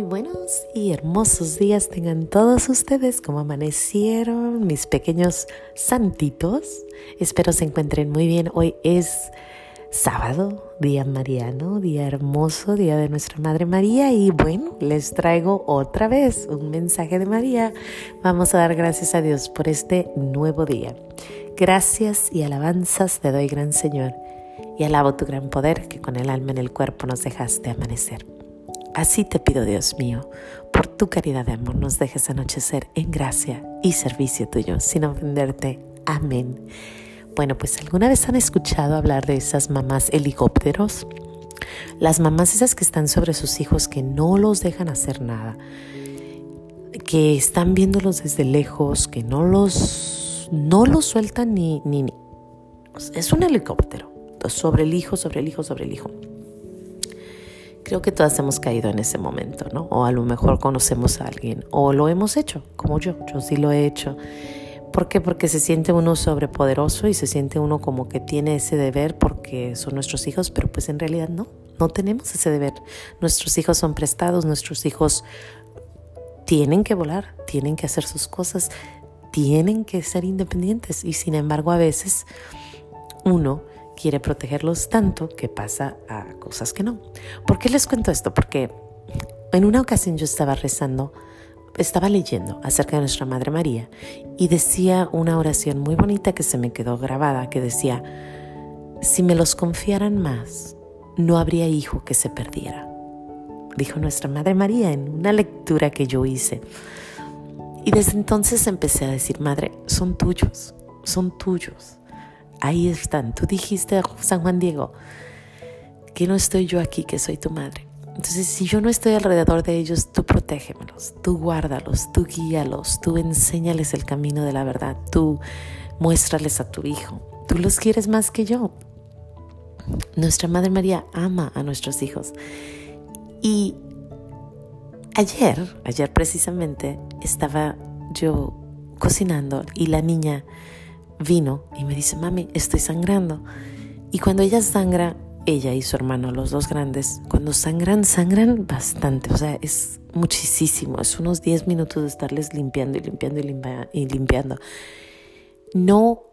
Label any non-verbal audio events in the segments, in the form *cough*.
muy buenos y hermosos días tengan todos ustedes como amanecieron mis pequeños santitos. Espero se encuentren muy bien. Hoy es sábado, día mariano, día hermoso, día de nuestra Madre María y bueno, les traigo otra vez un mensaje de María. Vamos a dar gracias a Dios por este nuevo día. Gracias y alabanzas te doy, gran Señor, y alabo tu gran poder que con el alma en el cuerpo nos dejaste amanecer. Así te pido, Dios mío, por tu caridad de amor nos dejes anochecer en gracia y servicio tuyo, sin ofenderte. Amén. Bueno, pues alguna vez han escuchado hablar de esas mamás helicópteros? Las mamás esas que están sobre sus hijos que no los dejan hacer nada, que están viéndolos desde lejos, que no los, no los sueltan ni, ni, ni. Es un helicóptero sobre el hijo, sobre el hijo, sobre el hijo. Creo que todas hemos caído en ese momento, ¿no? O a lo mejor conocemos a alguien, o lo hemos hecho, como yo, yo sí lo he hecho. ¿Por qué? Porque se siente uno sobrepoderoso y se siente uno como que tiene ese deber porque son nuestros hijos, pero pues en realidad no, no tenemos ese deber. Nuestros hijos son prestados, nuestros hijos tienen que volar, tienen que hacer sus cosas, tienen que ser independientes y sin embargo a veces uno quiere protegerlos tanto que pasa a cosas que no. ¿Por qué les cuento esto? Porque en una ocasión yo estaba rezando, estaba leyendo acerca de nuestra Madre María y decía una oración muy bonita que se me quedó grabada, que decía, si me los confiaran más, no habría hijo que se perdiera. Dijo nuestra Madre María en una lectura que yo hice. Y desde entonces empecé a decir, Madre, son tuyos, son tuyos ahí están. Tú dijiste San Juan Diego que no estoy yo aquí, que soy tu madre. Entonces, si yo no estoy alrededor de ellos, tú protégemelos, tú guárdalos, tú guíalos, tú enséñales el camino de la verdad, tú muéstrales a tu hijo. Tú los quieres más que yo. Nuestra Madre María ama a nuestros hijos. Y ayer, ayer precisamente, estaba yo cocinando y la niña vino y me dice, mami, estoy sangrando. Y cuando ella sangra, ella y su hermano, los dos grandes, cuando sangran, sangran bastante, o sea, es muchísimo, es unos 10 minutos de estarles limpiando y limpiando y, limpiando. No,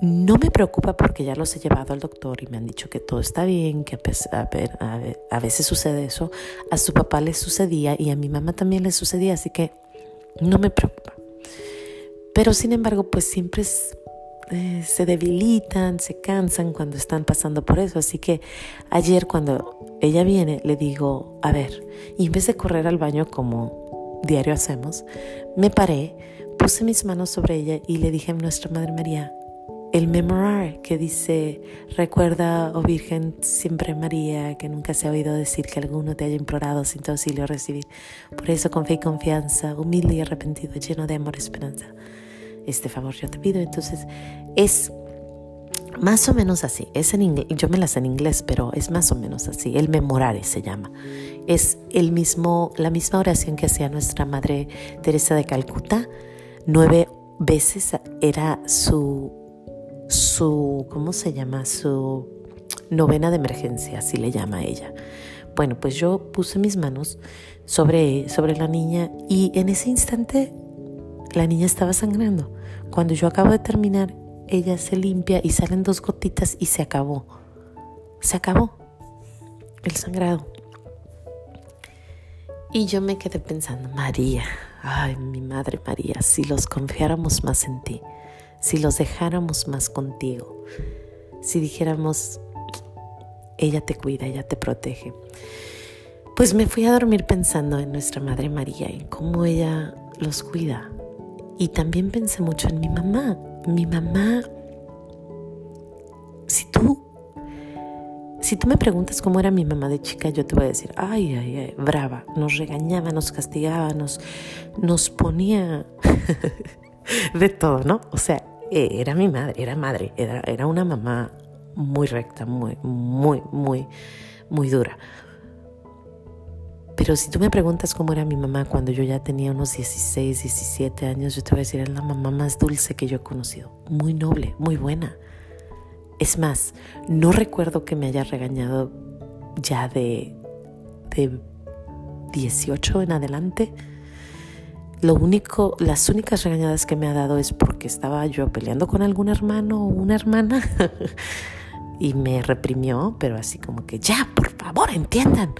no me preocupa porque ya los he llevado al doctor y me han dicho que todo está bien, que a, a veces sucede eso, a su papá le sucedía y a mi mamá también le sucedía, así que no me preocupa. Pero sin embargo, pues siempre eh, se debilitan, se cansan cuando están pasando por eso. Así que ayer cuando ella viene, le digo, a ver, y en vez de correr al baño como diario hacemos, me paré, puse mis manos sobre ella y le dije a nuestra Madre María, el memorar que dice, recuerda, oh Virgen, siempre María, que nunca se ha oído decir que alguno te haya implorado sin tu auxilio recibir. Por eso con fe y confianza, humilde y arrepentido, lleno de amor y esperanza este favor yo te pido. Entonces es más o menos así. Es en inglés, yo me las en inglés, pero es más o menos así. El memorare se llama. Es el mismo, la misma oración que hacía nuestra madre Teresa de Calcuta. Nueve veces era su, su, ¿cómo se llama? Su novena de emergencia, así le llama ella. Bueno, pues yo puse mis manos sobre, sobre la niña y en ese instante la niña estaba sangrando. Cuando yo acabo de terminar, ella se limpia y salen dos gotitas y se acabó. Se acabó el sangrado. Y yo me quedé pensando, María, ay, mi madre María, si los confiáramos más en ti, si los dejáramos más contigo, si dijéramos, ella te cuida, ella te protege. Pues me fui a dormir pensando en nuestra Madre María y cómo ella los cuida, y también pensé mucho en mi mamá. Mi mamá, si tú, si tú me preguntas cómo era mi mamá de chica, yo te voy a decir, ay, ay, ay, brava, nos regañaba, nos castigaba, nos, nos ponía *laughs* de todo, ¿no? O sea, e, era mi madre, era madre, era, era una mamá muy recta, muy, muy, muy, muy dura. Pero si tú me preguntas cómo era mi mamá cuando yo ya tenía unos 16, 17 años, yo te voy a decir, es la mamá más dulce que yo he conocido. Muy noble, muy buena. Es más, no recuerdo que me haya regañado ya de, de 18 en adelante, lo único, las únicas regañadas que me ha dado es porque estaba yo peleando con algún hermano o una hermana *laughs* y me reprimió, pero así como que ya, por favor, entiendan.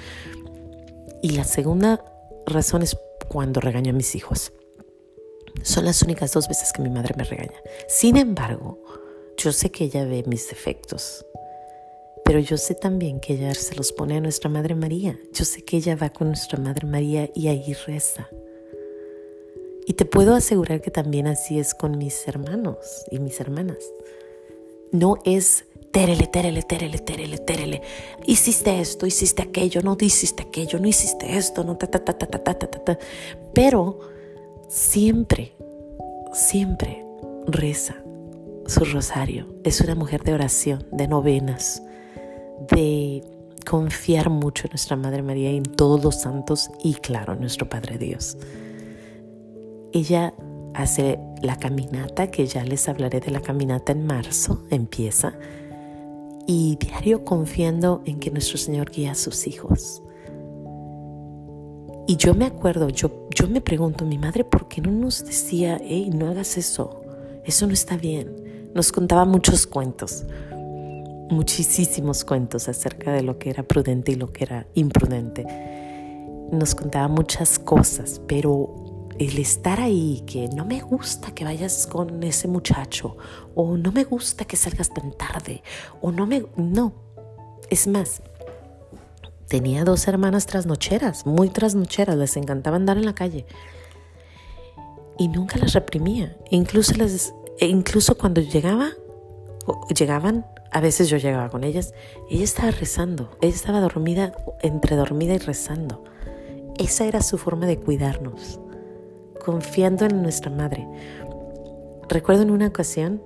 Y la segunda razón es cuando regaño a mis hijos. Son las únicas dos veces que mi madre me regaña. Sin embargo, yo sé que ella ve mis defectos, pero yo sé también que ella se los pone a nuestra Madre María. Yo sé que ella va con nuestra Madre María y ahí reza. Y te puedo asegurar que también así es con mis hermanos y mis hermanas. No es térele, térele, térele, térele, térele. Hiciste esto, hiciste aquello, no hiciste aquello, no hiciste esto, no ta, ta, ta, ta, ta, ta, ta, ta. Pero siempre, siempre reza su rosario. Es una mujer de oración, de novenas, de confiar mucho en nuestra Madre María y en todos los santos y claro, en nuestro Padre Dios. Ella hace la caminata, que ya les hablaré de la caminata en marzo, empieza, y diario confiando en que nuestro Señor guía a sus hijos. Y yo me acuerdo, yo, yo me pregunto, mi madre, ¿por qué no nos decía, hey, no hagas eso? Eso no está bien. Nos contaba muchos cuentos, muchísimos cuentos acerca de lo que era prudente y lo que era imprudente. Nos contaba muchas cosas, pero el estar ahí, que no me gusta que vayas con ese muchacho, o no me gusta que salgas tan tarde, o no me... No, es más, tenía dos hermanas trasnocheras, muy trasnocheras, les encantaba andar en la calle. Y nunca las reprimía. Incluso, las, e incluso cuando llegaba, llegaban, a veces yo llegaba con ellas, ella estaba rezando, ella estaba dormida, entre dormida y rezando. Esa era su forma de cuidarnos confiando en nuestra madre. Recuerdo en una ocasión,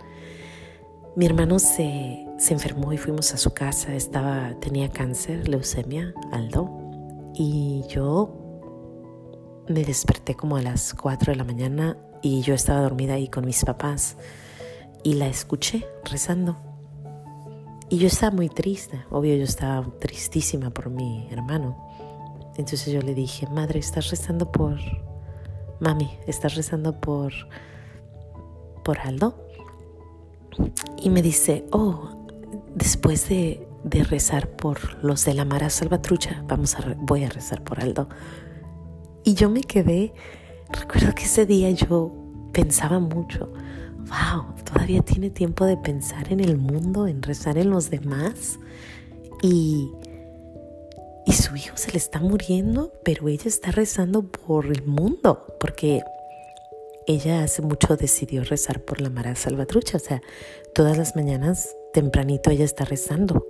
mi hermano se, se enfermó y fuimos a su casa, estaba, tenía cáncer, leucemia, Aldo, y yo me desperté como a las 4 de la mañana y yo estaba dormida ahí con mis papás y la escuché rezando. Y yo estaba muy triste, obvio yo estaba tristísima por mi hermano. Entonces yo le dije, madre, ¿estás rezando por, mami, ¿estás rezando por, por Aldo? Y me dice, oh, después de, de rezar por los de la Mara Salvatrucha, vamos a, voy a rezar por Aldo. Y yo me quedé, recuerdo que ese día yo pensaba mucho, wow, todavía tiene tiempo de pensar en el mundo, en rezar en los demás. Y y su hijo se le está muriendo, pero ella está rezando por el mundo, porque ella hace mucho decidió rezar por la Mara Salvatrucha, o sea, todas las mañanas tempranito ella está rezando.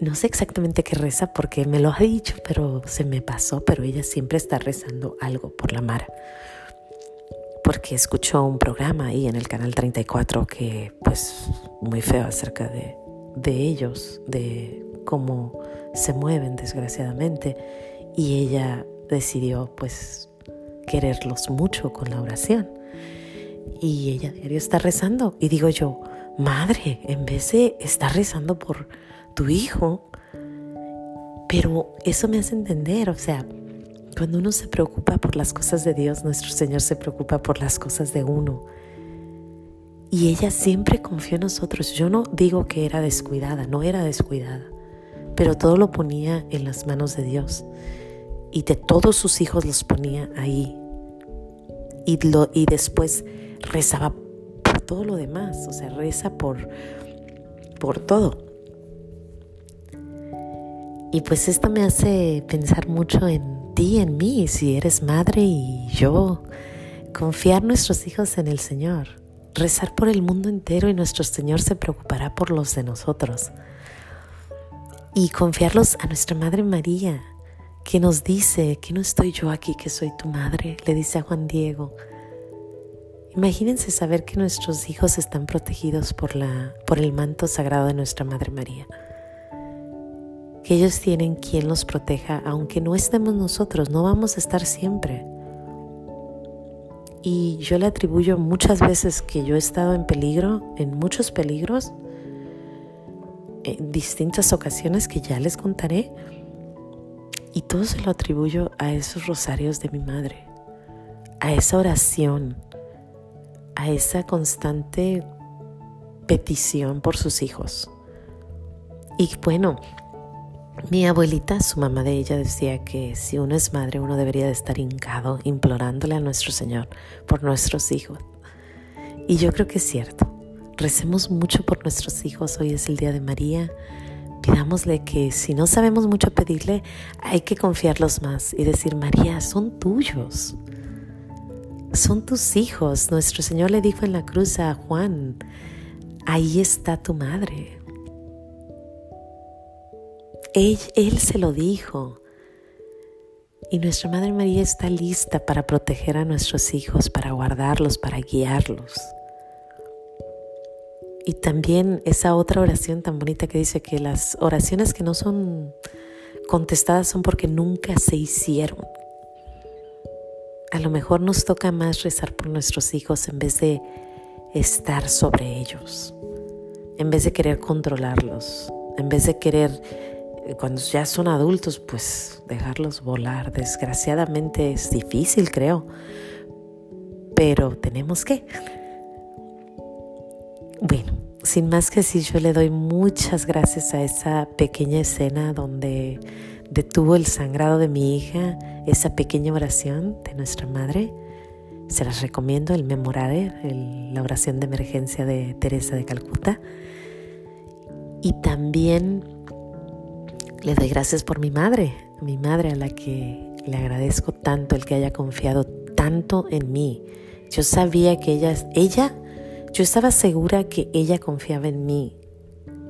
No sé exactamente qué reza porque me lo ha dicho, pero se me pasó, pero ella siempre está rezando algo por la Mara. Porque escuchó un programa ahí en el canal 34 que pues muy feo acerca de, de ellos, de cómo se mueven desgraciadamente y ella decidió pues quererlos mucho con la oración. Y ella diario está rezando y digo yo, madre, en vez de estar rezando por tu hijo, pero eso me hace entender, o sea, cuando uno se preocupa por las cosas de Dios, nuestro Señor se preocupa por las cosas de uno. Y ella siempre confió en nosotros. Yo no digo que era descuidada, no era descuidada pero todo lo ponía en las manos de Dios y de todos sus hijos los ponía ahí. Y, lo, y después rezaba por todo lo demás, o sea, reza por, por todo. Y pues esto me hace pensar mucho en ti, en mí, si eres madre y yo. Confiar nuestros hijos en el Señor. Rezar por el mundo entero y nuestro Señor se preocupará por los de nosotros y confiarlos a nuestra Madre María, que nos dice que no estoy yo aquí, que soy tu madre, le dice a Juan Diego. Imagínense saber que nuestros hijos están protegidos por, la, por el manto sagrado de nuestra Madre María. Que ellos tienen quien los proteja, aunque no estemos nosotros, no vamos a estar siempre. Y yo le atribuyo muchas veces que yo he estado en peligro, en muchos peligros, en distintas ocasiones que ya les contaré, Y todo se lo atribuyo a esos rosarios de mi madre, a esa oración, a esa constante petición por sus hijos. Y bueno, mi abuelita, su mamá de ella, decía que si uno es madre, uno debería de estar hincado, implorándole a nuestro Señor por nuestros hijos. Y yo creo que es cierto. Recemos mucho por nuestros hijos. Hoy es el Día de María. Pidámosle que si no sabemos mucho pedirle, hay que confiarlos más y decir, María, son tuyos. Son tus hijos. Nuestro Señor le dijo en la cruz a Juan, ahí está tu madre. Él, él, se lo dijo. Y nuestra Madre María está lista para proteger a nuestros hijos, para guardarlos, para guiarlos. Y también esa otra oración tan bonita que dice que las oraciones que no son contestadas son porque nunca se hicieron. A lo mejor nos toca más rezar por nuestros hijos en vez de estar sobre ellos, en vez de querer controlarlos, en vez de querer cuando ya son adultos, pues dejarlos volar. Desgraciadamente es difícil, creo. Pero tenemos que. Bueno, sin más que decir, yo le doy muchas gracias a esa pequeña escena donde detuvo el sangrado de mi hija, esa pequeña oración de nuestra madre. Se las recomiendo, el memorare, la oración de emergencia de Teresa de Calcuta. Y también le doy gracias por mi madre, mi madre a la que le agradezco tanto el que haya confiado tanto en mí. Yo sabía que ella, ella, yo estaba segura que ella confiaba en mí.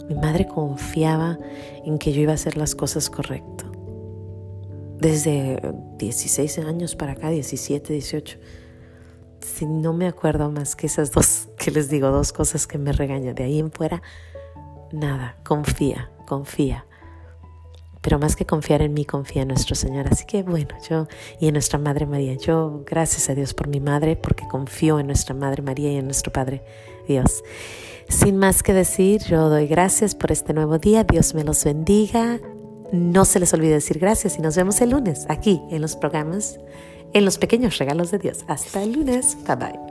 Mi madre confiaba en que yo iba a hacer las cosas correcto. Desde 16 años para acá, 17, 18. Si no me acuerdo más que esas dos, que les digo, dos cosas que me regañan. De ahí en fuera, nada, confía, confía pero más que confiar en mí, confía en nuestro Señor. Así que bueno, yo y en nuestra Madre María, yo gracias a Dios por mi Madre, porque confío en nuestra Madre María y en nuestro Padre Dios. Sin más que decir, yo doy gracias por este nuevo día, Dios me los bendiga. No se les olvide decir gracias y nos vemos el lunes aquí en los programas, en los pequeños regalos de Dios. Hasta el lunes, bye bye.